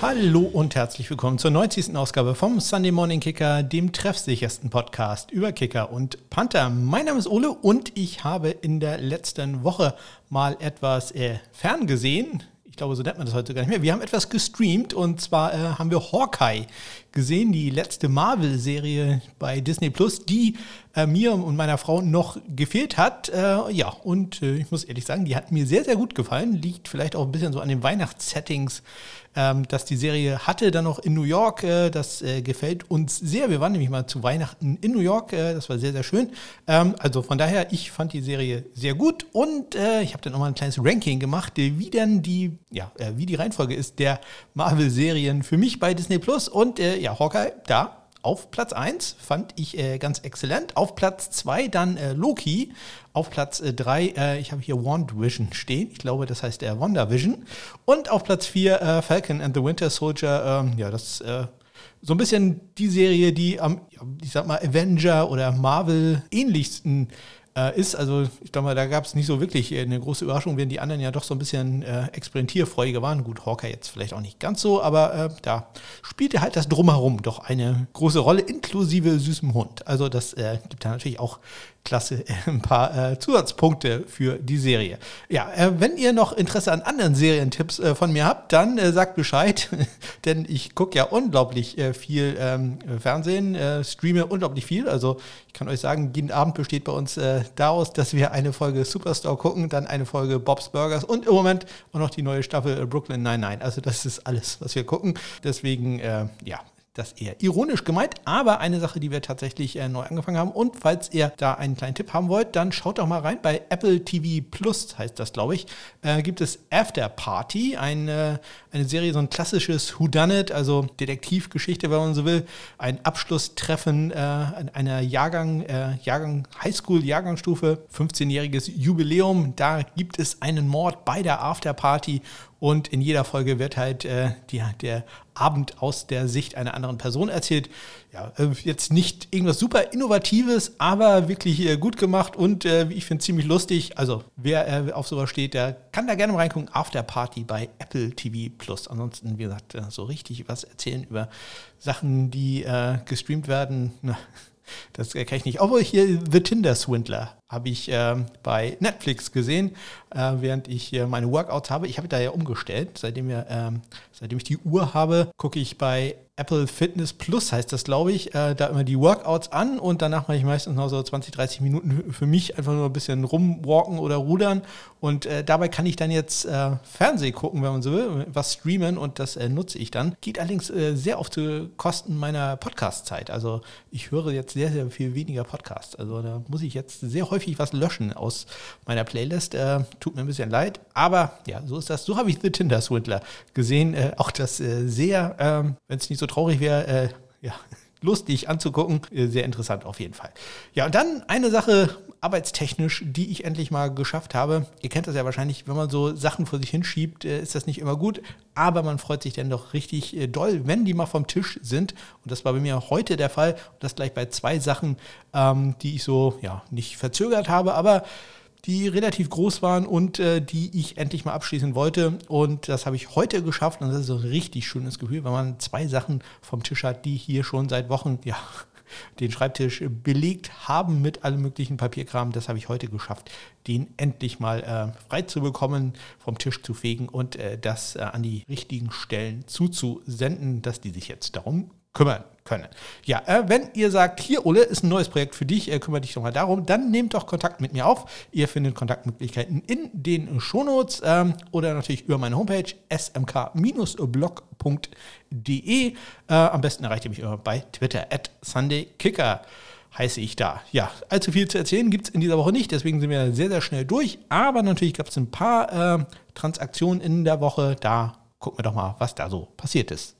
Hallo und herzlich willkommen zur 90. Ausgabe vom Sunday Morning Kicker, dem treffsichersten Podcast über Kicker und Panther. Mein Name ist Ole und ich habe in der letzten Woche mal etwas äh, ferngesehen. Ich glaube, so nennt man das heute gar nicht mehr. Wir haben etwas gestreamt und zwar äh, haben wir Hawkeye gesehen, die letzte Marvel-Serie bei Disney Plus, die äh, mir und meiner Frau noch gefehlt hat. Äh, ja, und äh, ich muss ehrlich sagen, die hat mir sehr, sehr gut gefallen. Liegt vielleicht auch ein bisschen so an den Weihnachtssettings, ähm, dass die Serie hatte, dann noch in New York. Äh, das äh, gefällt uns sehr. Wir waren nämlich mal zu Weihnachten in New York. Äh, das war sehr, sehr schön. Ähm, also von daher, ich fand die Serie sehr gut und ich habe dann nochmal ein kleines Ranking gemacht, wie denn die, ja, wie die Reihenfolge ist der Marvel-Serien für mich bei Disney Plus. Und ja, Hawkeye, da auf Platz 1 fand ich äh, ganz exzellent. Auf Platz 2 dann äh, Loki. Auf Platz 3, äh, ich habe hier WandaVision stehen. Ich glaube, das heißt äh, WandaVision. Und auf Platz 4 äh, Falcon and the Winter Soldier. Ähm, ja, das äh, so ein bisschen die Serie, die am, ich sag mal, Avenger oder Marvel ähnlichsten äh, ist. Also ich glaube mal, da gab es nicht so wirklich äh, eine große Überraschung, während die anderen ja doch so ein bisschen äh, experimentierfreudiger waren. Gut, Hawker jetzt vielleicht auch nicht ganz so, aber äh, da spielte halt das Drumherum doch eine große Rolle, inklusive süßem Hund. Also das äh, gibt da natürlich auch klasse ein paar äh, Zusatzpunkte für die Serie. Ja, äh, wenn ihr noch Interesse an anderen Serientipps äh, von mir habt, dann äh, sagt Bescheid, denn ich gucke ja unglaublich äh, viel ähm, Fernsehen, äh, streame unglaublich viel. Also ich kann euch sagen, jeden Abend besteht bei uns daraus, dass wir eine Folge Superstore gucken, dann eine Folge Bob's Burgers und im Moment auch noch die neue Staffel Brooklyn 99. Also das ist alles, was wir gucken. Deswegen, ja, das eher ironisch gemeint, aber eine Sache, die wir tatsächlich äh, neu angefangen haben. Und falls ihr da einen kleinen Tipp haben wollt, dann schaut doch mal rein. Bei Apple TV Plus heißt das, glaube ich, äh, gibt es After Party, eine, eine Serie, so ein klassisches Whodunit, also Detektivgeschichte, wenn man so will. Ein Abschlusstreffen äh, einer Jahrgang, äh, Jahrgang Highschool, Jahrgangsstufe, 15-jähriges Jubiläum. Da gibt es einen Mord bei der After Party und in jeder Folge wird halt äh, die, der Abend aus der Sicht einer anderen Person erzählt. Ja, äh, jetzt nicht irgendwas super Innovatives, aber wirklich äh, gut gemacht und äh, ich finde ziemlich lustig. Also wer äh, auf sowas steht, der kann da gerne mal reingucken. After Party bei Apple TV Plus. Ansonsten, wie gesagt, äh, so richtig was erzählen über Sachen, die gestreamt werden. Na, das kann ich nicht. Obwohl hier The Tinder Swindler habe ich äh, bei Netflix gesehen, äh, während ich äh, meine Workouts habe. Ich habe da ja umgestellt. Seitdem, wir, ähm, seitdem ich die Uhr habe, gucke ich bei Apple Fitness Plus heißt das, glaube ich, äh, da immer die Workouts an und danach mache ich meistens noch so 20, 30 Minuten für mich einfach nur ein bisschen rumwalken oder rudern und äh, dabei kann ich dann jetzt äh, Fernsehen gucken, wenn man so will, was streamen und das nutze ich dann. Geht allerdings sehr auf zu Kosten meiner Podcast-Zeit. Also ich höre jetzt sehr, sehr viel weniger Podcasts. Also da muss ich jetzt sehr häufig was löschen aus meiner Playlist. Äh, tut mir ein bisschen leid, aber ja, so ist das. So habe ich The Tinder Swindler gesehen. auch das sehr, ähm, wenn es nicht so traurig wäre, äh, ja, lustig anzugucken. Äh, sehr interessant auf jeden Fall. Ja, und dann eine Sache arbeitstechnisch, die ich endlich mal geschafft habe. Ihr kennt das ja wahrscheinlich, wenn man so Sachen vor sich hinschiebt, äh, ist das nicht immer gut. Aber man freut sich dann doch richtig äh, doll, wenn die mal vom Tisch sind. Und das war bei mir heute der Fall. Und das gleich bei zwei Sachen, ähm, die ich so ja nicht verzögert habe, aber die relativ groß waren und äh, die ich endlich mal abschließen wollte. Und das habe ich heute geschafft und das ist so ein richtig schönes Gefühl, wenn man zwei Sachen vom Tisch hat, die hier schon seit Wochen, ja, den Schreibtisch belegt haben mit allem möglichen Papierkram. Das habe ich heute geschafft, den endlich mal äh, frei zu bekommen, vom Tisch zu fegen und äh, das äh, an die richtigen Stellen zuzusenden, dass die sich jetzt darum kümmern können. Ja, äh, wenn ihr sagt, hier Ole, ist ein neues Projekt für dich, äh, kümmere dich doch mal darum, dann nehmt doch Kontakt mit mir auf. Ihr findet Kontaktmöglichkeiten in den Shownotes ähm, oder natürlich über meine Homepage smk-blog.de. Äh, am besten erreicht ihr mich immer bei Twitter at SundayKicker heiße ich da. Ja, allzu viel zu erzählen gibt es in dieser Woche nicht, deswegen sind wir sehr, sehr schnell durch. Aber natürlich gab es ein paar äh, Transaktionen in der Woche. Da gucken wir doch mal, was da so passiert ist.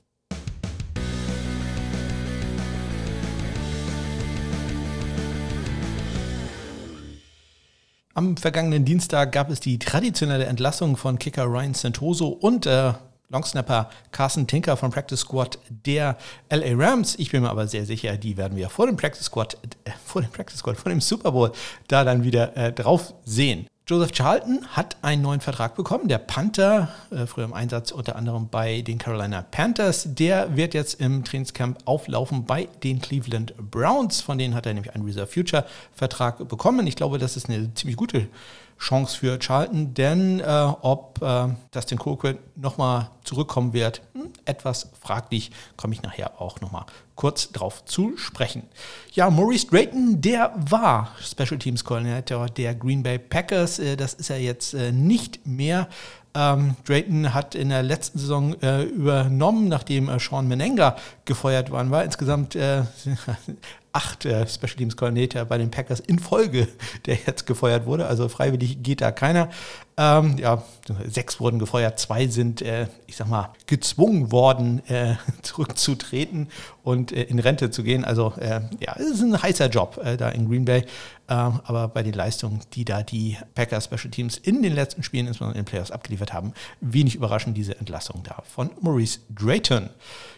Am vergangenen Dienstag gab es die traditionelle Entlassung von Kicker Ryan Santoso und äh, Longsnapper Carson Tinker von Practice Squad der LA Rams. Ich bin mir aber sehr sicher, die werden wir vor dem Practice Squad, äh, vor dem Practice Squad, vor dem Super Bowl da dann wieder äh, drauf sehen. Joseph Charlton hat einen neuen Vertrag bekommen. Der Panther, äh, früher im Einsatz unter anderem bei den Carolina Panthers, der wird jetzt im Trainingscamp auflaufen bei den Cleveland Browns. Von denen hat er nämlich einen Reserve Future Vertrag bekommen. Ich glaube, das ist eine ziemlich gute Chance für Charlton, denn äh, ob äh, Dustin Colquitt nochmal zurückkommen wird, hm, etwas fraglich, komme ich nachher auch nochmal kurz drauf zu sprechen. Ja, Maurice Drayton, der war Special Teams Koordinator der Green Bay Packers, äh, das ist er jetzt äh, nicht mehr. Ähm, Drayton hat in der letzten Saison äh, übernommen, nachdem äh, Sean Menenga gefeuert worden war. Insgesamt äh, acht äh, Special Teams Coordinator bei den Packers in Folge, der jetzt gefeuert wurde. Also freiwillig geht da keiner. Ähm, ja, sechs wurden gefeuert, zwei sind, äh, ich sag mal, gezwungen worden, äh, zurückzutreten und äh, in Rente zu gehen. Also äh, ja, es ist ein heißer Job äh, da in Green Bay. Ähm, aber bei den Leistungen, die da die Packers Special Teams in den letzten Spielen, insbesondere in den Playoffs, abgeliefert haben, wenig überraschend diese Entlassung da von Maurice Drayton.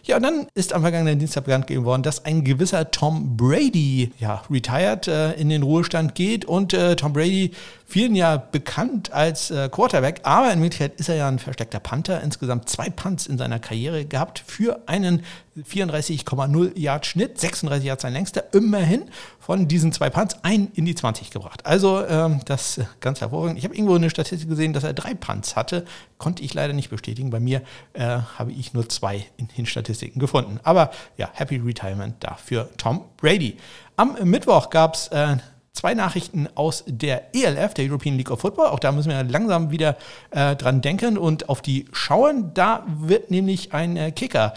Ja, und dann ist am vergangenen Dienstag bekannt gegeben worden, dass ein gewisser Tom Brady ja, retired äh, in den Ruhestand geht und Tom Brady vielen ja bekannt als äh, Quarterback, aber in Wirklichkeit ist er ja ein versteckter Panther. Insgesamt zwei Punts in seiner Karriere gehabt für einen 34,0 Yard Schnitt, 36 Yards sein längster, immerhin von diesen zwei Punts ein in die 20 gebracht. Also ähm, das äh, ganz hervorragend. Ich habe irgendwo eine Statistik gesehen, dass er drei Punts hatte, konnte ich leider nicht bestätigen. Bei mir äh, habe ich nur zwei in den Statistiken gefunden. Aber ja, Happy Retirement dafür Tom Brady. Am Mittwoch gab es äh, zwei Nachrichten aus der ELF, der European League of Football. Auch da müssen wir langsam wieder äh, dran denken und auf die schauen. Da wird nämlich ein äh, Kicker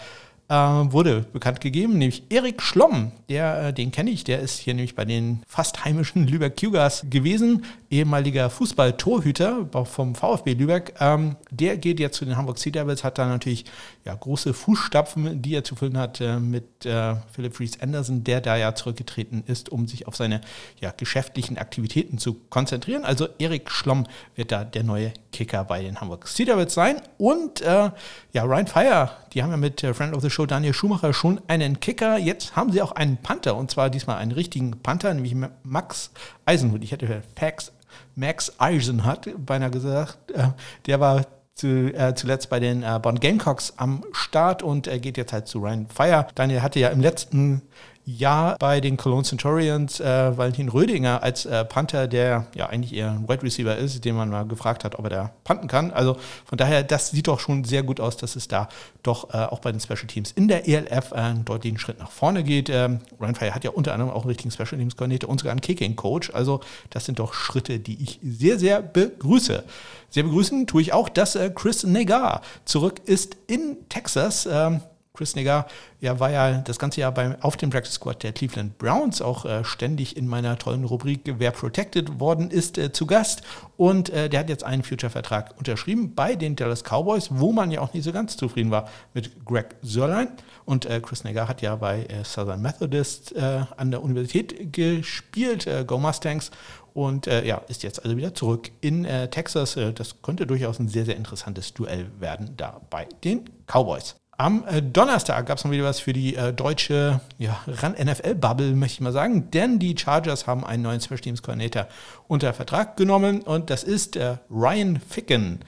äh, wurde bekannt gegeben, nämlich Erik Schlomm, der, äh, den kenne ich, der ist hier nämlich bei den fast heimischen Lübeck Cougars gewesen, ehemaliger Fußballtorhüter vom VfB Lübeck. Ähm, der geht jetzt zu den Hamburg Sea Devils, hat da natürlich ja, große Fußstapfen, die er zu füllen hat äh, mit äh, Philip Reese Anderson, der da ja zurückgetreten ist, um sich auf seine ja, geschäftlichen Aktivitäten zu konzentrieren. Also Erik Schlomm wird da der neue Kicker bei den Hamburg Devils sein. Und äh, ja, Ryan Fire, die haben ja mit äh, Friend of the Show Daniel Schumacher schon einen Kicker. Jetzt haben sie auch einen Panther und zwar diesmal einen richtigen Panther, nämlich Max Eisenhut. Ich hätte Pax, Max Eisenhut beinahe gesagt. Äh, der war zu, äh, zuletzt bei den äh, Bonn Gamecocks am Start und er geht jetzt halt zu Ryan Fire. Daniel hatte ja im letzten Jahr bei den Cologne Centurions äh, Valentin Rödinger als äh, Panther, der ja eigentlich eher ein Wide Receiver ist, den man mal gefragt hat, ob er da panten kann. Also von daher, das sieht doch schon sehr gut aus, dass es da doch äh, auch bei den Special Teams in der ELF einen deutlichen Schritt nach vorne geht. Ähm, Ryan hat ja unter anderem auch einen richtigen Special Teams Koordinator und sogar einen Kicking Coach. Also das sind doch Schritte, die ich sehr, sehr begrüße. Sehr begrüßen tue ich auch, dass äh, Chris Negar zurück ist in Texas. Ähm, Chris Nigger ja, war ja das ganze Jahr beim, auf dem Practice Squad der Cleveland Browns auch äh, ständig in meiner tollen Rubrik Wer Protected worden ist äh, zu Gast. Und äh, der hat jetzt einen Future-Vertrag unterschrieben bei den Dallas Cowboys, wo man ja auch nicht so ganz zufrieden war mit Greg Sörlein. Und äh, Chris Nigger hat ja bei äh, Southern Methodist äh, an der Universität gespielt, Go Mustangs. Und ja, ist jetzt also wieder zurück in Texas. das könnte durchaus ein sehr, sehr interessantes Duell werden da bei den Cowboys. Am äh, Donnerstag gab es noch wieder was für die äh, deutsche ja, NFL-Bubble, möchte ich mal sagen, denn die Chargers haben einen neuen Special Teams Coordinator unter Vertrag genommen und das ist äh, Ryan Ficken.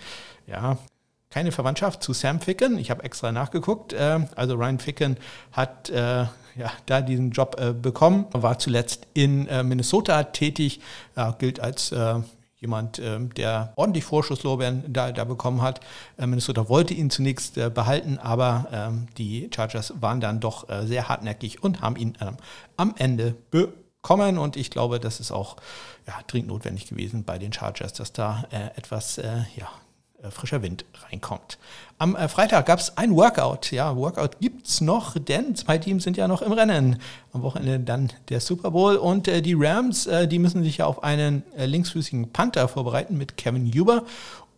Ja, keine Verwandtschaft zu Sam Ficken, ich habe extra nachgeguckt. Äh, also Ryan Ficken hat äh, ja, da diesen Job äh, bekommen, war zuletzt in Minnesota tätig, gilt als jemand, ähm, der ordentlich Vorschusslorbeeren da, da bekommen hat. Äh, Minnesota wollte ihn zunächst äh, behalten, aber ähm, die Chargers waren dann doch äh, sehr hartnäckig und haben ihn ähm, am Ende bekommen. Und ich glaube, das ist auch ja, dringend notwendig gewesen bei den Chargers, dass da etwas ja, frischer Wind reinkommt. Am äh, Freitag gab es ein Workout. Ja, Workout gibt es noch, denn zwei Teams sind ja noch im Rennen. Am Wochenende dann der Super Bowl und äh, die Rams, äh, die müssen sich ja auf einen äh, linksfüßigen Panther vorbereiten mit Kevin Huber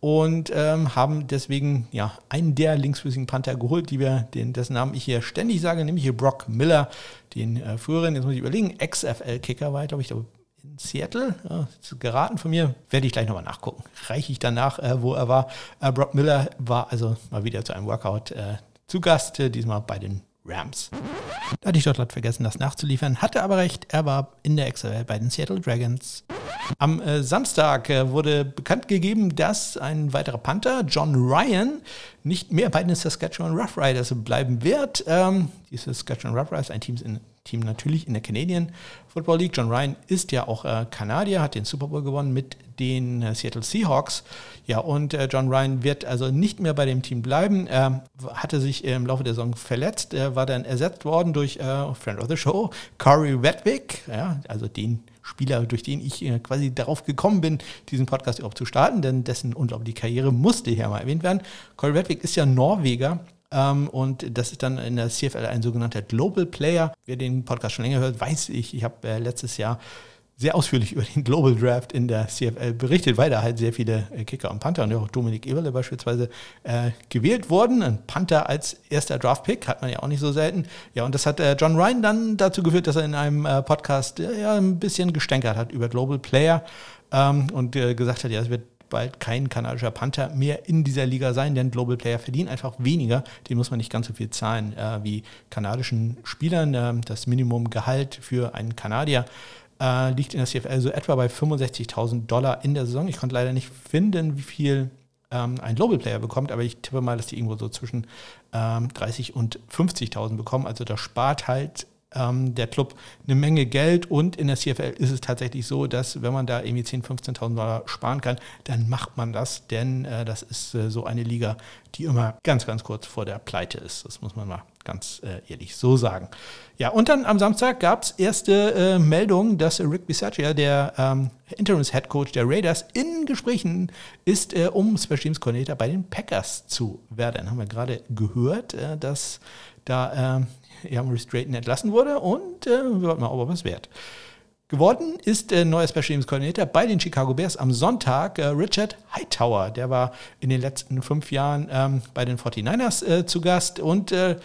und ähm, haben deswegen ja einen der linksfüßigen Panther geholt, die wir, den, dessen Namen ich hier ständig sage, nämlich hier Brock Miller, den äh, früheren, jetzt muss ich überlegen, XFL-Kicker war, glaube ich, in Seattle. Ja, geraten von mir, werde ich gleich nochmal nachgucken. Reiche ich danach, äh, wo er war. Äh, Brock Miller war also mal wieder zu einem Workout äh, zu Gast, äh, diesmal bei den Rams. Da hatte ich dort glatt vergessen, das nachzuliefern, hatte aber recht, er war in der XFL bei den Seattle Dragons. Am äh, Samstag äh, wurde bekannt gegeben, dass ein weiterer Panther, John Ryan, nicht mehr bei den Saskatchewan Roughriders bleiben wird. Ähm, die Saskatchewan Roughriders, ein Team, in, Team natürlich in der Canadian Football League. John Ryan ist ja auch äh, Kanadier, hat den Super Bowl gewonnen mit den äh, Seattle Seahawks. Ja, und äh, John Ryan wird also nicht mehr bei dem Team bleiben. Er hatte sich im Laufe der Saison verletzt, er war dann ersetzt worden durch äh, Friend of the Show, Corey Wedwick, ja, also den Spieler, durch den ich äh, quasi darauf gekommen bin, diesen Podcast überhaupt zu starten, denn dessen unglaubliche Karriere musste hier mal erwähnt werden. Corey Redwick ist ja Norweger, ähm, und das ist dann in der CFL ein sogenannter Global Player. Wer den Podcast schon länger hört, weiß ich, ich habe äh, letztes Jahr sehr ausführlich über den Global Draft in der CFL berichtet, weil da halt sehr viele äh, Kicker und Panther und auch Dominik Eberle beispielsweise äh, gewählt wurden. Ein Panther als erster Draft-Pick hat man ja auch nicht so selten. Ja, und das hat äh, John Ryan dann dazu geführt, dass er in einem äh, Podcast äh, ja, ein bisschen gestänkert hat über Global Player ähm, und gesagt hat, ja, es wird bald kein kanadischer Panther mehr in dieser Liga sein, denn Global Player verdienen einfach weniger. Den muss man nicht ganz so viel zahlen äh, wie kanadischen Spielern. Äh, das Minimumgehalt für einen Kanadier äh, liegt in der CFL so etwa bei 65.000 Dollar in der Saison. Ich konnte leider nicht finden, wie viel ähm, ein Global Player bekommt, aber ich tippe mal, dass die irgendwo so zwischen ähm, 30 und 50.000 bekommen. Also das spart halt ähm, der Club eine Menge Geld und in der CFL ist es tatsächlich so, dass wenn man da irgendwie 10.000, 15.000 Dollar sparen kann, dann macht man das, denn äh, das ist äh, so eine Liga, die immer ganz, ganz kurz vor der Pleite ist. Das muss man mal ganz äh, ehrlich so sagen. Ja, und dann am Samstag gab es erste äh, Meldungen, dass Rick Bisaccia, der ähm, Interims-Head Coach der Raiders, in Gesprächen ist, äh, um Special Teams Coordinator bei den Packers zu werden. Haben wir gerade gehört, äh, dass da Young Restrained entlassen wurde und äh, wir wollten mal, ob er was wert. Geworden ist äh, neuer Special Teams Coordinator bei den Chicago Bears am Sonntag äh, Richard Hightower. Der war in den letzten fünf Jahren ähm, bei den 49ers äh, zu Gast und äh,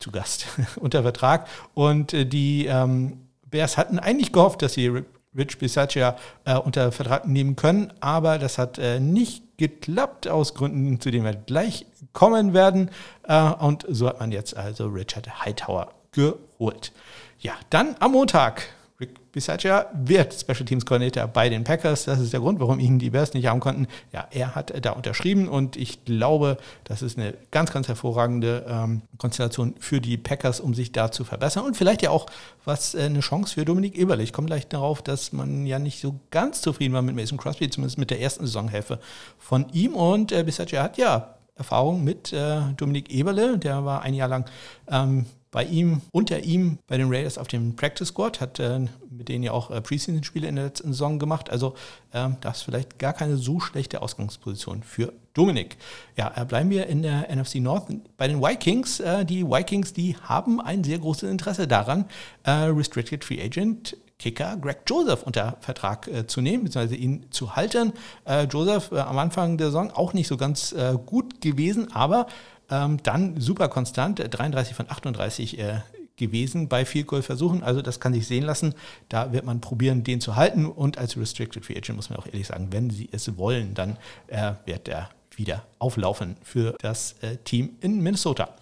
zu Gast unter Vertrag. Und äh, die ähm, Bears hatten eigentlich gehofft, dass sie Rich Bisaccia äh, unter Vertrag nehmen können, aber das hat äh, nicht geklappt aus Gründen, zu denen wir gleich kommen werden. Äh, und so hat man jetzt also Richard Hightower geholt. Ja, dann am Montag Rick Bisaccia wird Special Teams Coordinator bei den Packers. Das ist der Grund, warum ihn die Bears nicht haben konnten. Ja, er hat da unterschrieben und ich glaube, das ist eine ganz, ganz hervorragende ähm, Konstellation für die Packers, um sich da zu verbessern und vielleicht ja auch was äh, eine Chance für Dominik Eberle. Ich komme gleich darauf, dass man ja nicht so ganz zufrieden war mit Mason Crosby, zumindest mit der ersten Saisonhälfte von ihm und äh, Bisaccia hat ja Erfahrung mit äh, Dominik Eberle, der war ein Jahr lang ähm, bei ihm, unter ihm bei den Raiders auf dem Practice Squad, hat äh, mit denen ja auch äh, Preseason-Spiele in der letzten Saison gemacht. Also äh, das ist vielleicht gar keine so schlechte Ausgangsposition für Dominik. Ja, äh, bleiben wir in der NFC North bei den Vikings. Äh, die Vikings, die haben ein sehr großes Interesse daran, äh, Restricted Free Agent Kicker Greg Joseph unter Vertrag äh, zu nehmen, beziehungsweise ihn zu halten. Äh, Joseph äh, am Anfang der Saison auch nicht so ganz gut gewesen, aber ähm, dann super konstant, 33 äh, von 38 äh, gewesen bei Field Goal Versuchen. Also das kann sich sehen lassen. Da wird man probieren, den zu halten. Und als Restricted Free Agent muss man auch ehrlich sagen, wenn sie es wollen, dann äh, wird er wieder auflaufen für das äh, Team in Minnesota.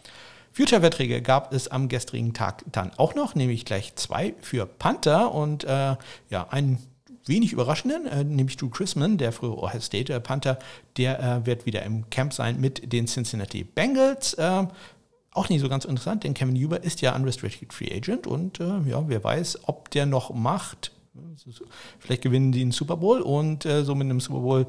Future-Verträge gab es am gestrigen Tag dann auch noch, nämlich gleich zwei für Panther und äh, ja, einen wenig überraschenden, äh, nämlich Drew Chrisman, der frühere Ohio State äh, Panther, der äh, wird wieder im Camp sein mit den Cincinnati Bengals. Äh, auch nicht so ganz interessant, denn Kevin Huber ist ja Unrestricted Free Agent und äh, ja, wer weiß, ob der noch macht. Vielleicht gewinnen die einen Super Bowl und äh, so mit einem Super Bowl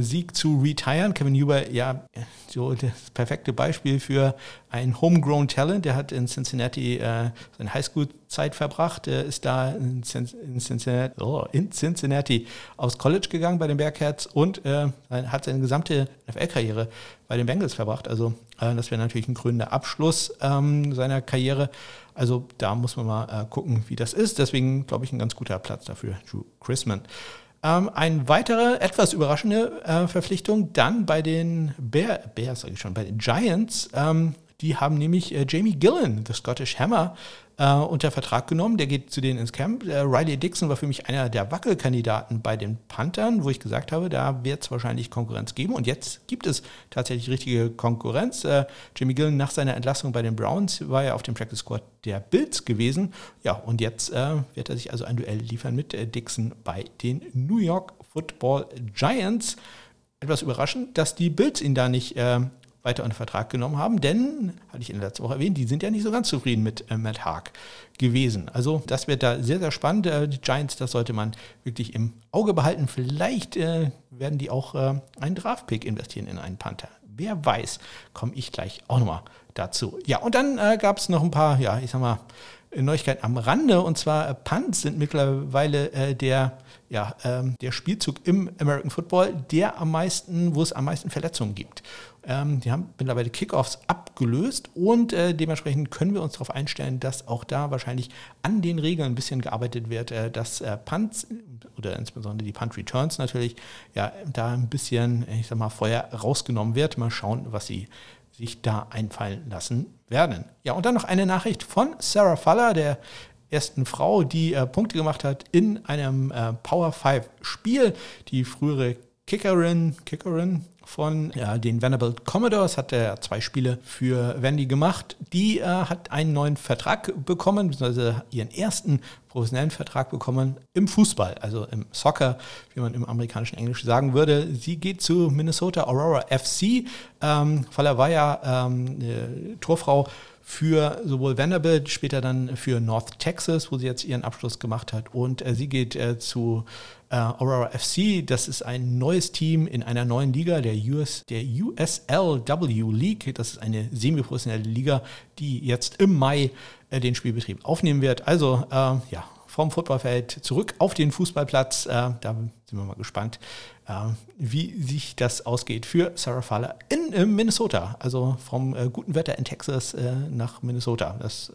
Sieg zu retiren. Kevin Huber, ja, so das perfekte Beispiel für ein Homegrown Talent. Der hat in Cincinnati äh, seine Highschool-Zeit verbracht, äh, ist da in, Cincinnati, oh, in, Cincinnati, aufs College gegangen bei den Bearcats und äh, hat seine gesamte NFL-Karriere bei den Bengals verbracht. Also äh, das wäre natürlich ein grüner Abschluss ähm, seiner Karriere. Also da muss man mal äh, gucken, wie das ist. Deswegen glaube ich ein ganz guter Platz dafür, Drew Chrisman. Ähm, eine weitere, etwas überraschende äh, Verpflichtung dann bei den Bear, Bears, sage ich schon, bei den Giants. Ähm, Die haben nämlich äh, Jamie Gillen, The Scottish Hammer, äh, unter Vertrag genommen. Der geht zu denen ins Camp. Äh, Riley Dixon war für mich einer der Wackelkandidaten bei den Panthern, wo ich gesagt habe, da wird es wahrscheinlich Konkurrenz geben. Und jetzt gibt es tatsächlich richtige Konkurrenz. Äh, Jimmy Gillen nach seiner Entlassung bei den Browns war ja auf dem Practice Squad der Bills gewesen. Ja, und jetzt äh, wird er sich also ein Duell liefern mit äh, Dixon bei den New York Football Giants. Etwas überraschend, dass die Bills ihn da nicht äh, weiter unter Vertrag genommen haben, denn, hatte ich in der letzten Woche erwähnt, die sind ja nicht so ganz zufrieden mit äh, Matt Haag gewesen. Also das wird da sehr, sehr spannend. Äh, die Giants, das sollte man wirklich im Auge behalten. Vielleicht äh, werden die auch äh, einen Draftpick investieren in einen Panther. Wer weiß, komme ich gleich auch nochmal dazu. Ja, und dann äh, gab es noch ein paar, ja, ich sag mal, Neuigkeiten am Rande. Und zwar äh, Punts sind mittlerweile äh, der ja, ähm, der Spielzug im American Football, der am meisten, wo es am meisten Verletzungen gibt. Ähm, die haben mittlerweile Kickoffs abgelöst und äh, dementsprechend können wir uns darauf einstellen, dass auch da wahrscheinlich an den Regeln ein bisschen gearbeitet wird, äh, dass äh, Punts oder insbesondere die Punt Returns natürlich ja da ein bisschen, ich sag mal, Feuer rausgenommen wird. Mal schauen, was sie sich da einfallen lassen werden. Ja, und dann noch eine Nachricht von Sarah Faller, der ersten Frau, die äh, Punkte gemacht hat in einem äh, Power 5 Spiel. Die frühere Kickerin, Kickerin von ja, den Vanderbilt Commodores, hat er zwei Spiele für Wendy gemacht. Die äh, hat einen neuen Vertrag bekommen, beziehungsweise ihren ersten professionellen Vertrag bekommen im Fußball, also im Soccer, wie man im amerikanischen Englisch sagen würde. Sie geht zu Minnesota Aurora FC. Ähm, Faller war ja ähm, Torfrau für sowohl Vanderbilt, später dann für North Texas, wo sie jetzt ihren Abschluss gemacht hat. Und äh, sie geht äh, zu äh, Aurora FC. Das ist ein neues Team in einer neuen Liga, der, US, der USLW League. Das ist eine semi-professionelle Liga, die jetzt im Mai äh, den Spielbetrieb aufnehmen wird. Also äh, ja, vom Footballfeld zurück auf den Fußballplatz. Äh, da sind wir mal gespannt, äh, wie sich das ausgeht für Sarah Fowler in äh, Minnesota. Also vom guten Wetter in Texas nach Minnesota. Das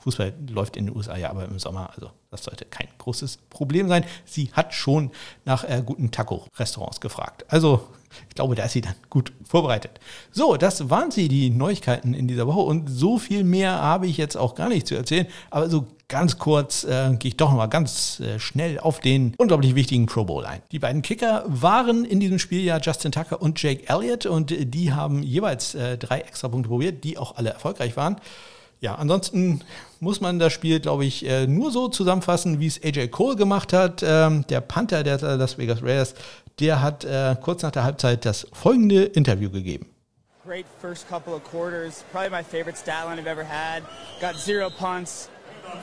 Fußball läuft in den USA ja aber im Sommer, also das sollte kein großes Problem sein. Sie hat schon nach äh, guten Taco-Restaurants gefragt. Also ich glaube, da ist sie dann gut vorbereitet. So, das waren sie, die Neuigkeiten in dieser Woche. Und so viel mehr habe ich jetzt auch gar nicht zu erzählen. Aber so ganz kurz äh, gehe ich doch nochmal ganz äh, schnell auf den unglaublich wichtigen Pro Bowl ein. Die beiden Kicker waren in diesem Spiel ja Justin Tucker und Jake Elliott. Und die haben jeweils äh, drei extra Punkte probiert, die auch alle erfolgreich waren. Ja, ansonsten muss man das Spiel, glaube ich, äh, nur so zusammenfassen, wie es AJ Cole gemacht hat. Ähm, der Panther der Las Vegas Raiders, der hat äh, kurz nach der Halbzeit das folgende Interview gegeben. Great first couple of quarters. Probably my favorite stat line I've ever had. Got zero punts,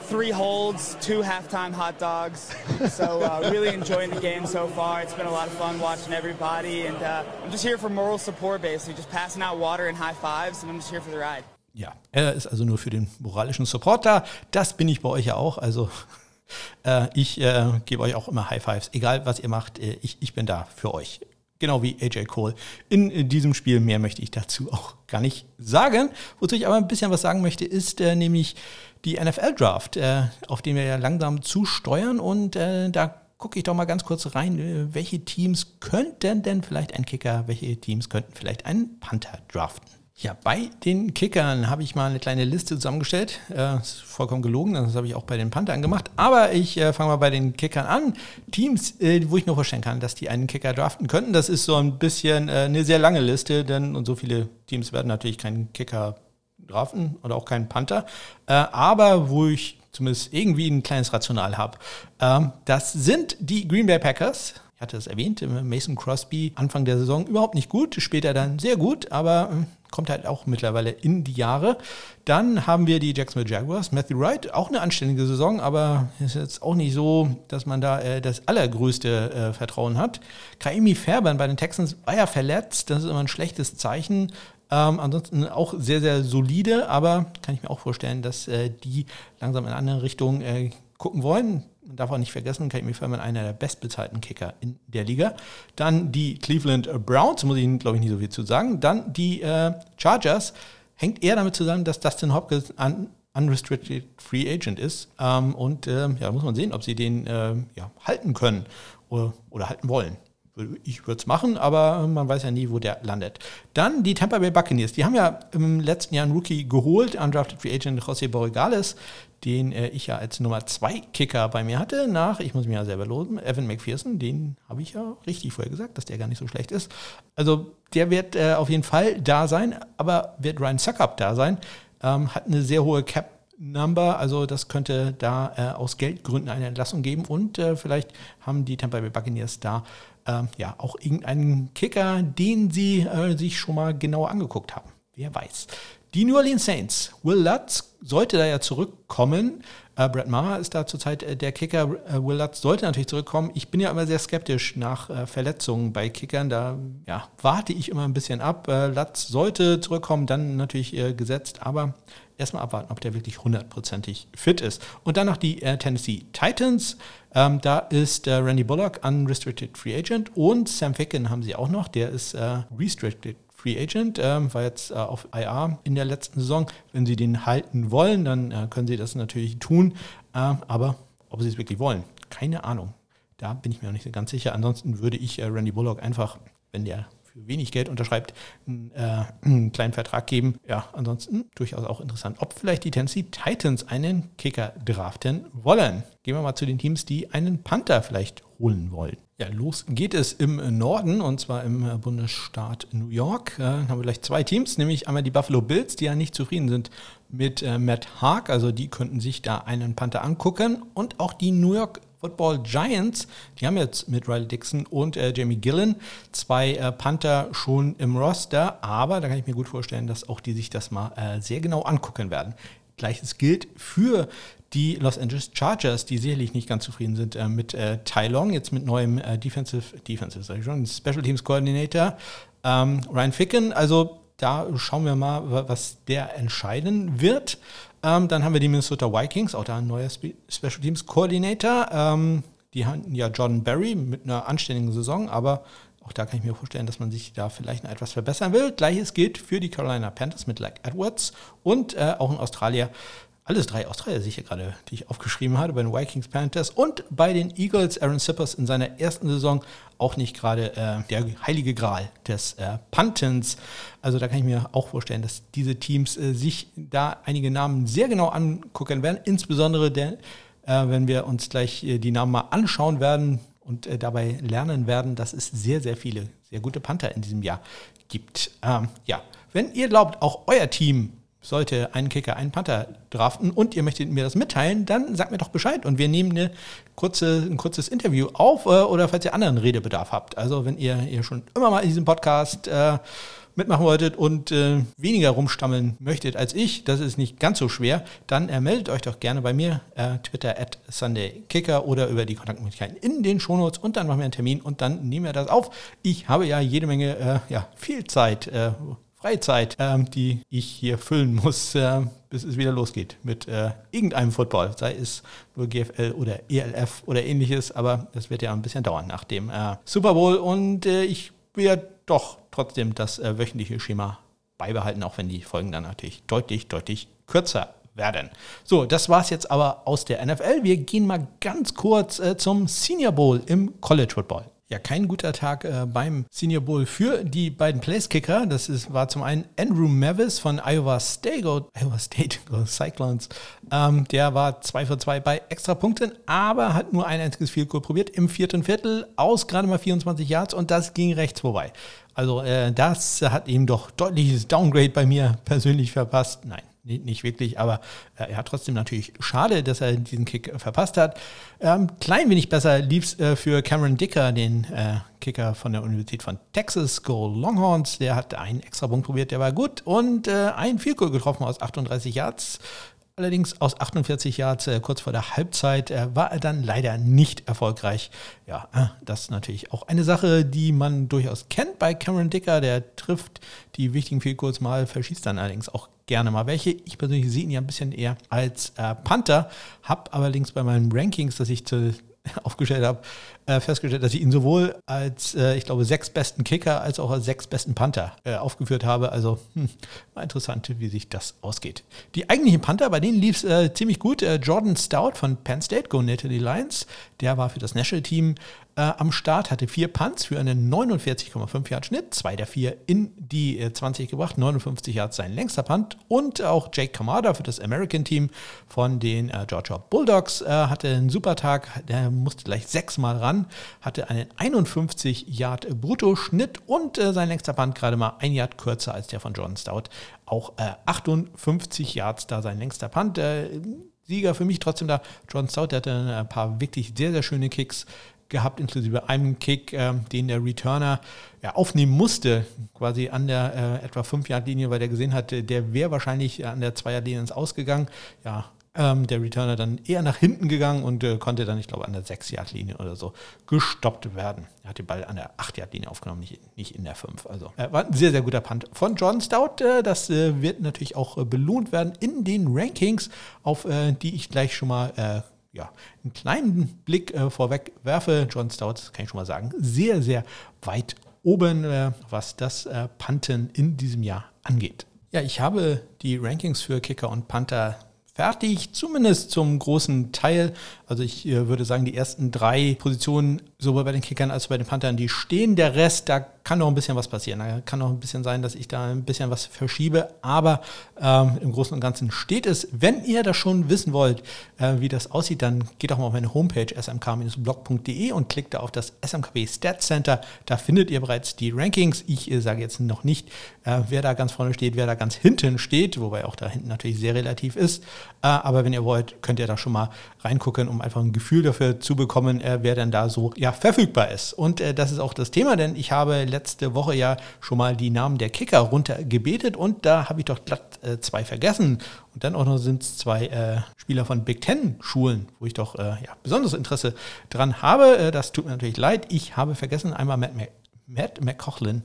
three holds, two halftime hot dogs. So uh, really enjoying the game so far. It's been a lot of fun watching everybody, and uh, I'm just here for moral support, basically, just passing out water and high fives, and I'm just here for the ride. Ja, er ist also nur für den moralischen Support da. Das bin ich bei euch ja auch. Also äh, ich äh, gebe euch auch immer High Fives, egal was ihr macht. Äh, ich, ich bin da für euch. Genau wie AJ Cole. In, in, diesem Spiel mehr möchte ich dazu auch gar nicht sagen. Wozu ich aber ein bisschen was sagen möchte, ist äh, nämlich die NFL-Draft, äh, auf den wir ja langsam zusteuern. Und äh, da gucke ich doch mal ganz kurz rein, welche Teams könnten denn vielleicht ein Kicker, welche Teams könnten vielleicht einen Panther draften. Ja, bei den Kickern habe ich mal eine kleine Liste zusammengestellt. Äh, ist vollkommen gelogen, das habe ich auch bei den Panthern gemacht. Aber ich äh, fange mal bei den Kickern an. Teams, äh, wo ich nur vorstellen kann, dass die einen Kicker draften könnten. Das ist so ein bisschen äh, eine sehr lange Liste, denn und so viele Teams werden natürlich keinen Kicker draften oder auch keinen Panther. Äh, aber wo ich zumindest irgendwie ein kleines Rational habe. Ähm, das sind die Green Bay Packers ich hatte es erwähnt, Mason Crosby Anfang der Saison überhaupt nicht gut, später dann sehr gut, aber hm, kommt halt auch mittlerweile in die Jahre. Dann haben wir die Jacksonville Jaguars, Matthew Wright, auch eine anständige Saison, aber ist jetzt auch nicht so, dass man da äh, das allergrößte äh, Vertrauen hat. Kaimi Fairbairn bei den Texans war ja verletzt, das ist immer ein schlechtes Zeichen. Ähm, ansonsten auch sehr, sehr solide, aber kann ich mir auch vorstellen, dass äh, die langsam in eine andere Richtung äh, gucken wollen man darf auch nicht vergessen, Kate Furman einer der bestbezahlten Kicker in der Liga. Dann die Cleveland Browns, muss ich Ihnen, glaube ich, nicht so viel zu sagen. Dann die äh, Chargers, hängt eher damit zusammen, dass Dustin Hopkins un unrestricted Free Agent ist. Ähm, und äh, ja, muss man sehen, ob sie den äh, ja, halten können oder, oder halten wollen Ich würde es machen, aber man weiß ja nie, wo der landet. Dann die Tampa Bay Buccaneers. Die haben ja im letzten Jahr einen Rookie geholt, Undrafted Free Agent José Borregales, den äh, ich ja als Nummer 2 Kicker bei mir hatte, nach, ich muss mich ja selber losen, Evan McPherson. Den habe ich ja richtig vorher gesagt, dass der gar nicht so schlecht ist. Also der wird äh, auf jeden Fall da sein, aber wird Ryan Suckup da sein? Ähm, hat eine sehr hohe Cap Number. Also das könnte da äh, aus Geldgründen eine Entlassung geben und äh, vielleicht haben die Tampa Bay Buccaneers da äh, ja auch irgendeinen Kicker, den sie äh, sich schon mal genauer angeguckt haben. Wer weiß. Die New Orleans Saints. Will Lutz sollte da ja zurückkommen. Äh, Brett Maher ist da zurzeit äh, der Kicker. Äh, Will Lutz sollte natürlich zurückkommen. Ich bin ja immer sehr skeptisch nach äh, Verletzungen bei Kickern. Da ja, warte ich immer ein bisschen ab. Äh, Lutz sollte zurückkommen, dann natürlich äh, gesetzt. Aber erstmal abwarten, ob der wirklich hundertprozentig fit ist. Und dann noch die Tennessee Titans. Ähm, da ist Randy Bullock Unrestricted Free Agent und Sam Ficken haben sie auch noch. Der ist Restricted Free Agent, ähm, war jetzt äh, auf IR in der letzten Saison. Wenn Sie den halten wollen, dann äh, können Sie das natürlich tun. Äh, aber ob Sie es wirklich wollen, keine Ahnung. Da bin ich mir noch nicht ganz sicher. Ansonsten würde ich äh, Randy Bullock einfach, wenn der für wenig Geld unterschreibt, einen, äh, einen, kleinen Vertrag geben. Ja, ansonsten durchaus auch interessant, ob vielleicht die Tennessee Titans einen Kicker draften wollen. Gehen wir mal zu den Teams, die einen Panther vielleicht holen wollen. Ja, los geht es im Norden und zwar im äh, Bundesstaat New York. Äh, haben wir gleich zwei Teams, nämlich einmal die Buffalo Bills, die ja nicht zufrieden sind mit äh, Matt Haag, also die könnten sich da einen Panther angucken und auch die New York Football Giants, die haben jetzt mit Riley Dixon und äh, Jamie Gillen zwei äh, Panther schon im Roster, aber da kann ich mir gut vorstellen, dass auch die sich das mal äh, sehr genau angucken werden. Gleiches gilt für die Los Angeles Chargers, die sicherlich nicht ganz zufrieden sind äh, mit äh, Tai Long, jetzt mit neuem äh, Defensive, Defensive, sag ich schon, Special Teams Coordinator, ähm, Ryan Ficken. Also da schauen wir mal, was der entscheiden wird. Ähm, dann haben wir die Minnesota Vikings, auch da ein neuer Spe Special Teams Coordinator. Ähm, die hatten ja Jordan Berry mit einer anständigen Saison, aber auch da kann ich mir vorstellen, dass man sich da vielleicht noch etwas verbessern will. Gleiches gilt für die Carolina Panthers mit Like Edwards und äh, auch in Australien alles drei Australier sicher gerade, die ich aufgeschrieben habe, bei den Vikings Panthers und bei den Eagles. Aaron Sippers in seiner ersten Saison auch nicht gerade äh, der heilige Gral des äh, Pantens. Also da kann ich mir auch vorstellen, dass diese Teams äh, sich da einige Namen sehr genau angucken werden, insbesondere der, äh, wenn wir uns gleich äh, die Namen mal anschauen werden und äh, dabei lernen werden, dass es sehr, sehr viele sehr gute Panther in diesem Jahr gibt. Ähm, ja, wenn ihr glaubt, auch euer Team sollte ein Kicker einen Panther draften und ihr möchtet mir das mitteilen, dann sagt mir doch Bescheid und wir nehmen eine kurze, ein kurzes Interview auf äh, oder falls ihr anderen Redebedarf habt. Also wenn ihr, ihr schon immer mal in diesem Podcast äh, mitmachen wolltet und äh, weniger rumstammeln möchtet als ich, das ist nicht ganz so schwer, dann äh, meldet euch doch gerne bei mir, äh, Twitter at SundayKicker oder über die Kontaktmöglichkeiten in den Shownotes und dann machen wir einen Termin und dann nehmen wir das auf. Ich habe ja jede Menge, ja, viel Zeit Freizeit, ähm, die ich hier füllen muss, äh, bis es wieder losgeht mit äh, irgendeinem Football, sei es nur GFL oder ELF oder ähnliches, aber das wird ja ein bisschen dauern nach dem äh, Super Bowl und äh, ich werde doch trotzdem das äh, wöchentliche Schema beibehalten, auch wenn die Folgen dann natürlich deutlich, deutlich kürzer werden. So, das war es jetzt aber aus der NFL. Wir gehen mal ganz kurz äh, zum Senior Bowl im College Football. Ja, kein guter Tag äh, beim Senior Bowl für die beiden Placekicker. Das ist, war zum einen Andrew Mavis von Iowa State, go, Iowa State go Cyclones. Ähm, der war 2 für 2 bei Extrapunkten, aber hat nur ein einziges Field Goal probiert im vierten Viertel aus gerade mal 24 Yards und das ging rechts vorbei. Also äh, das hat ihm doch deutliches Downgrade bei mir persönlich verpasst. Nein, nicht wirklich, aber äh, er hat trotzdem natürlich schade, dass er diesen Kick äh, verpasst hat. Ähm, klein wenig besser lief es äh, für Cameron Dicker, den äh, Kicker von der Universität von Texas, Go Longhorns. Der hat einen extra Punkt probiert, der war gut und äh, ein Field Goal getroffen aus 38 Yards. Allerdings aus 48 Yards äh, kurz vor der Halbzeit äh, war er dann leider nicht erfolgreich. Ja, äh, das ist natürlich auch eine Sache, die man durchaus kennt bei Cameron Dicker. Der trifft die wichtigen Field Goals mal, verschießt dann allerdings auch gerne mal welche. Ich persönlich sehe ihn ja ein bisschen eher als äh, Panther, habe allerdings bei meinen Rankings, das ich zu, aufgestellt habe, äh, festgestellt, dass ich ihn sowohl als, äh, ich glaube, sechs besten Kicker als auch als sechs besten Panther äh, aufgeführt habe. Also hm, war interessant, wie sich das ausgeht. Die eigentlichen Panther, bei denen lief es äh, ziemlich gut. Äh, Jordan Stout von Penn State, Go Natalie Lions, der war für das National Team äh, am Start, hatte vier Punts für einen 49,5 Yard Schnitt, zwei der vier in die äh, 20 gebracht, 59 Yards sein längster Punt und auch Jake Kamada für das American Team von den äh, Georgia Bulldogs äh, hatte einen super Tag, der musste gleich sechsmal ran, hatte einen 51 Yard Bruttoschnitt und äh, sein längster Punt gerade mal ein Yard kürzer als der von John Stout, auch 58 äh, Yards da sein längster Punt. Sieger für mich trotzdem da. John Stout, der hatte ein paar wirklich sehr, sehr schöne Kicks gehabt, inklusive einem Kick, äh, den der Returner ja, aufnehmen musste, quasi an der äh, etwa 5-Yard-Linie, weil der gesehen hatte, der wäre wahrscheinlich an der 2-Yard-Linie ins Ausgegangen. Ja, ähm, der Returner dann eher nach hinten gegangen und äh, konnte dann, ich glaube, an der 6-Yard-Linie oder so gestoppt werden. Er hat den Ball an der 8-Yard-Linie aufgenommen, nicht, nicht in der 5. Also äh, war ein sehr, sehr guter Punt von John Stout. Äh, das äh, wird natürlich auch äh, belohnt werden in den Rankings, auf äh, die ich gleich schon mal ja, einen kleinen Blick vorweg werfe. John Stout, kann ich schon mal sagen, sehr, sehr weit oben, was das Punten in diesem Jahr angeht. Ja, ich habe die Rankings für Kicker und Panther fertig, zumindest zum großen Teil. Also ich äh, würde sagen, die ersten drei Positionen, sowohl bei den Kickern als auch bei den Panthern, die stehen. Der Rest, da kann noch ein bisschen was passieren. Da kann noch ein bisschen sein, dass ich da ein bisschen was verschiebe. Aber ähm, im Großen und Ganzen steht es. Wenn ihr das schon wissen wollt, äh, wie das aussieht, dann geht doch mal auf meine Homepage smk-blog.de und klickt da auf das SMKB Stat Center. Da findet ihr bereits die Rankings. Ich äh, sage jetzt noch nicht, äh, wer da ganz vorne steht, wer da ganz hinten steht, wobei auch da hinten natürlich sehr relativ ist. Äh, aber wenn ihr wollt, könnt ihr da schon mal reingucken, um einfach ein Gefühl dafür zu bekommen, äh, wer denn da so ja, verfügbar ist. Und äh, das ist auch das Thema, denn ich habe letzte Woche ja schon mal die Namen der Kicker runtergebetet und da habe ich doch glatt äh, zwei vergessen. Und dann auch noch sind es zwei äh, Spieler von Big Ten-Schulen, wo ich doch ja, besonderes Interesse dran habe. das tut mir natürlich leid. Ich habe vergessen, einmal Matt, Matt McCochlin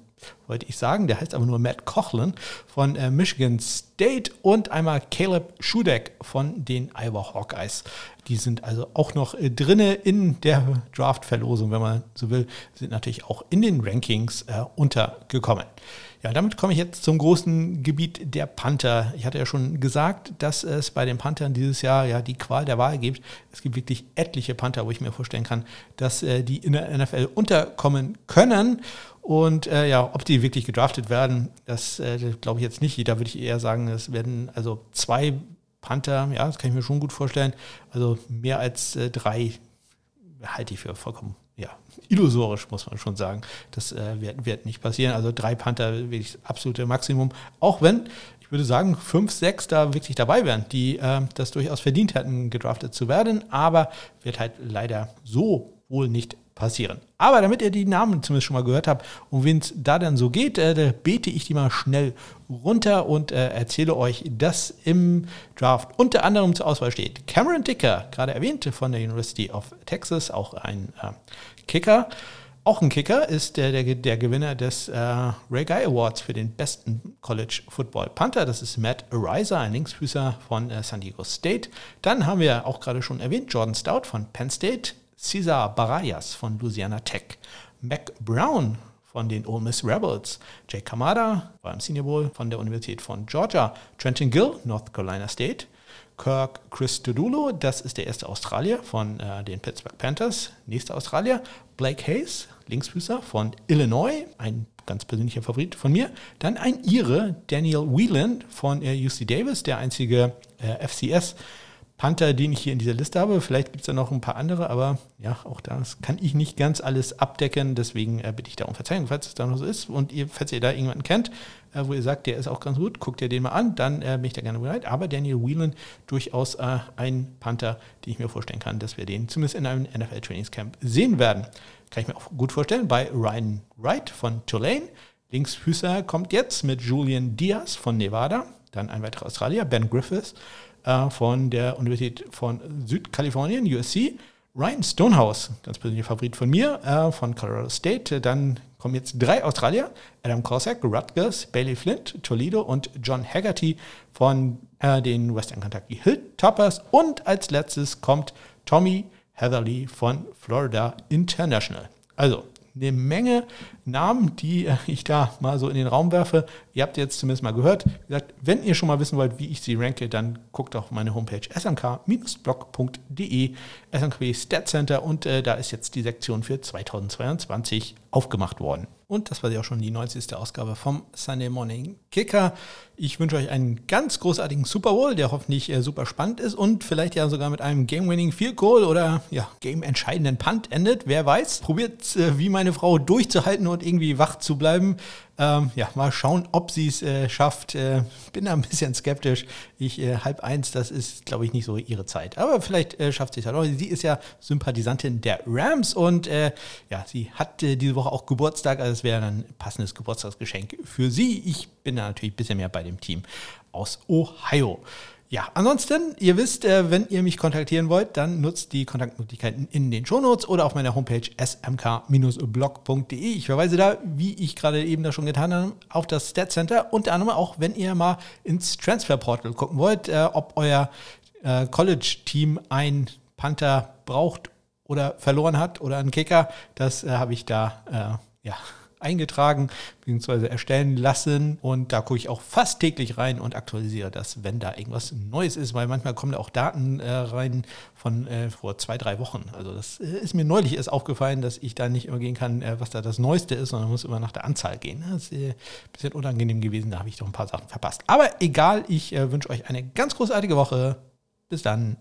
wollte ich sagen. Der heißt aber nur Matt Cochlin von äh, Michigan State und einmal Caleb Schudeck von den Iowa Hawkeyes. Die sind also auch noch äh, drinne in der Draft-Verlosung, wenn man so will, sind natürlich auch in den Rankings äh, untergekommen. Ja, damit komme ich jetzt zum großen Gebiet der Panther. Ich hatte ja schon gesagt, dass es bei den Panthern dieses Jahr ja die Qual der Wahl gibt. Es gibt wirklich etliche Panther, wo ich mir vorstellen kann, dass äh, die in der NFL unterkommen können. Und äh, ja, ob die wirklich gedraftet werden, das äh, glaube ich jetzt nicht. Da würde ich eher sagen, es werden also zwei Panther, ja, das kann ich mir schon gut vorstellen. Also mehr als äh, drei halte ich für vollkommen ja, illusorisch, muss man schon sagen. Das äh, wird, wird, nicht passieren. Also drei Panther wirklich das absolute Maximum. Auch wenn, ich würde sagen, fünf, sechs da wirklich dabei wären, die äh, das durchaus verdient hätten, gedraftet zu werden. Aber wird halt leider so wohl nicht passieren. Aber damit ihr die Namen zumindest schon mal gehört habt, um wen es da dann so geht, äh, bete ich die mal schnell runter und äh, erzähle euch, dass im Draft unter anderem zur Auswahl steht Cameron Dicker, gerade erwähnt von der University of Texas, auch ein äh, Kicker. Auch ein Kicker ist der, der, der Gewinner des äh, Ray Guy Awards für den besten College Football Panther. Das ist Matt Ariza, ein Linksfüßer von äh, San Diego State. Dann haben wir auch gerade schon erwähnt Jordan Stout von Penn State. Cesar Barayas von Louisiana Tech, Mac Brown von den Ole Miss Rebels, Jake Kamada war im Senior Bowl von der Universität von Georgia, Trenton Gill, North Carolina State, Kirk Christodoulou, das ist der erste Australier von äh, den Pittsburgh Panthers, nächster Australier, Blake Hayes, Linksfüßer von Illinois, ein ganz persönlicher Favorit von mir, dann ein Ire, Daniel Whelan von äh, UC Davis, der einzige äh, FCS Panther, den ich hier in dieser Liste habe. Vielleicht gibt es da noch ein paar andere, aber ja, auch das kann ich nicht ganz alles abdecken. Deswegen äh, bitte ich da um Verzeihung, falls es da noch so ist. Und ihr, falls ihr da irgendjemanden kennt, äh, wo ihr sagt, der ist auch ganz gut, guckt ihr den mal an, dann äh, bin ich da gerne bereit. Aber Daniel Whelan durchaus äh, ein Panther, den ich mir vorstellen kann, dass wir den zumindest in einem NFL-Trainingscamp sehen werden. Kann ich mir auch gut vorstellen. Bei Ryan Wright von Tulane. Linksfüßer kommt jetzt mit Julian Diaz von Nevada. Dann ein weiterer Australier, Ben Griffiths äh, von der Universität von Südkalifornien, USC. Ryan Stonehouse, ganz persönlicher Favorit von mir, äh, von Colorado State. Dann kommen jetzt drei Australier: Adam Cossack, Rutgers, Bailey Flint, Toledo und John Haggerty von äh, den Western Kentucky Hilltoppers. Und als letztes kommt Tommy Heatherly von Florida International. Also eine Menge Namen, die äh, ich da mal so in den Raum werfe. Ihr habt jetzt zumindest mal gehört. Wie gesagt, wenn ihr schon mal wissen wollt, wie ich sie ranke, dann guckt auf meine Homepage smk-blog.de, SMK Stat Center und äh, da ist jetzt die Sektion für 2022 aufgemacht worden. Und das war ja auch schon die 90. Ausgabe vom Sunday Morning Kicker. Ich wünsche euch einen ganz großartigen Super Bowl, der hoffentlich äh, super spannend ist und vielleicht ja sogar mit einem Game-Winning Field Goal oder ja, Game-entscheidenden Punt endet. Wer weiß. Probiert äh, wie meine Frau durchzuhalten und irgendwie wach zu bleiben. Ähm, ja, mal schauen, ob sie es äh, schafft. Äh, bin da ein bisschen skeptisch. Ich äh, halb eins, das ist, glaube ich, nicht so ihre Zeit. Aber vielleicht äh, schafft sie es ja doch. Sie ist ja Sympathisantin der Rams und äh, ja, sie hat äh, diese Woche auch Geburtstag. Also es wäre ein passendes Geburtstagsgeschenk für sie. Ich bin da natürlich ein bisschen mehr bei dem Team aus Ohio. Ja, ansonsten, ihr wisst, äh, wenn ihr mich kontaktieren wollt, dann nutzt die Kontaktmöglichkeiten in den Shownotes oder auf meiner Homepage smk-blog.de. Ich verweise da, wie ich gerade eben da schon getan habe, auf das Stat Center. Unter anderem auch, wenn ihr mal ins Transfer Portal gucken wollt, äh, ob euer äh, College-Team ein Panther braucht oder verloren hat oder einen Kicker. Das habe ich da, ja eingetragen bzw. erstellen lassen. Und da gucke ich auch fast täglich rein und aktualisiere das, wenn da irgendwas Neues ist, weil manchmal kommen da auch Daten äh, rein von äh, vor zwei, drei Wochen. Also das äh, ist mir neulich erst aufgefallen, dass ich da nicht immer gehen kann, äh, was da das Neueste ist, sondern muss immer nach der Anzahl gehen. Das ist äh, ein bisschen unangenehm gewesen, da habe ich doch ein paar Sachen verpasst. Aber egal, ich äh, wünsche euch eine ganz großartige Woche. Bis dann.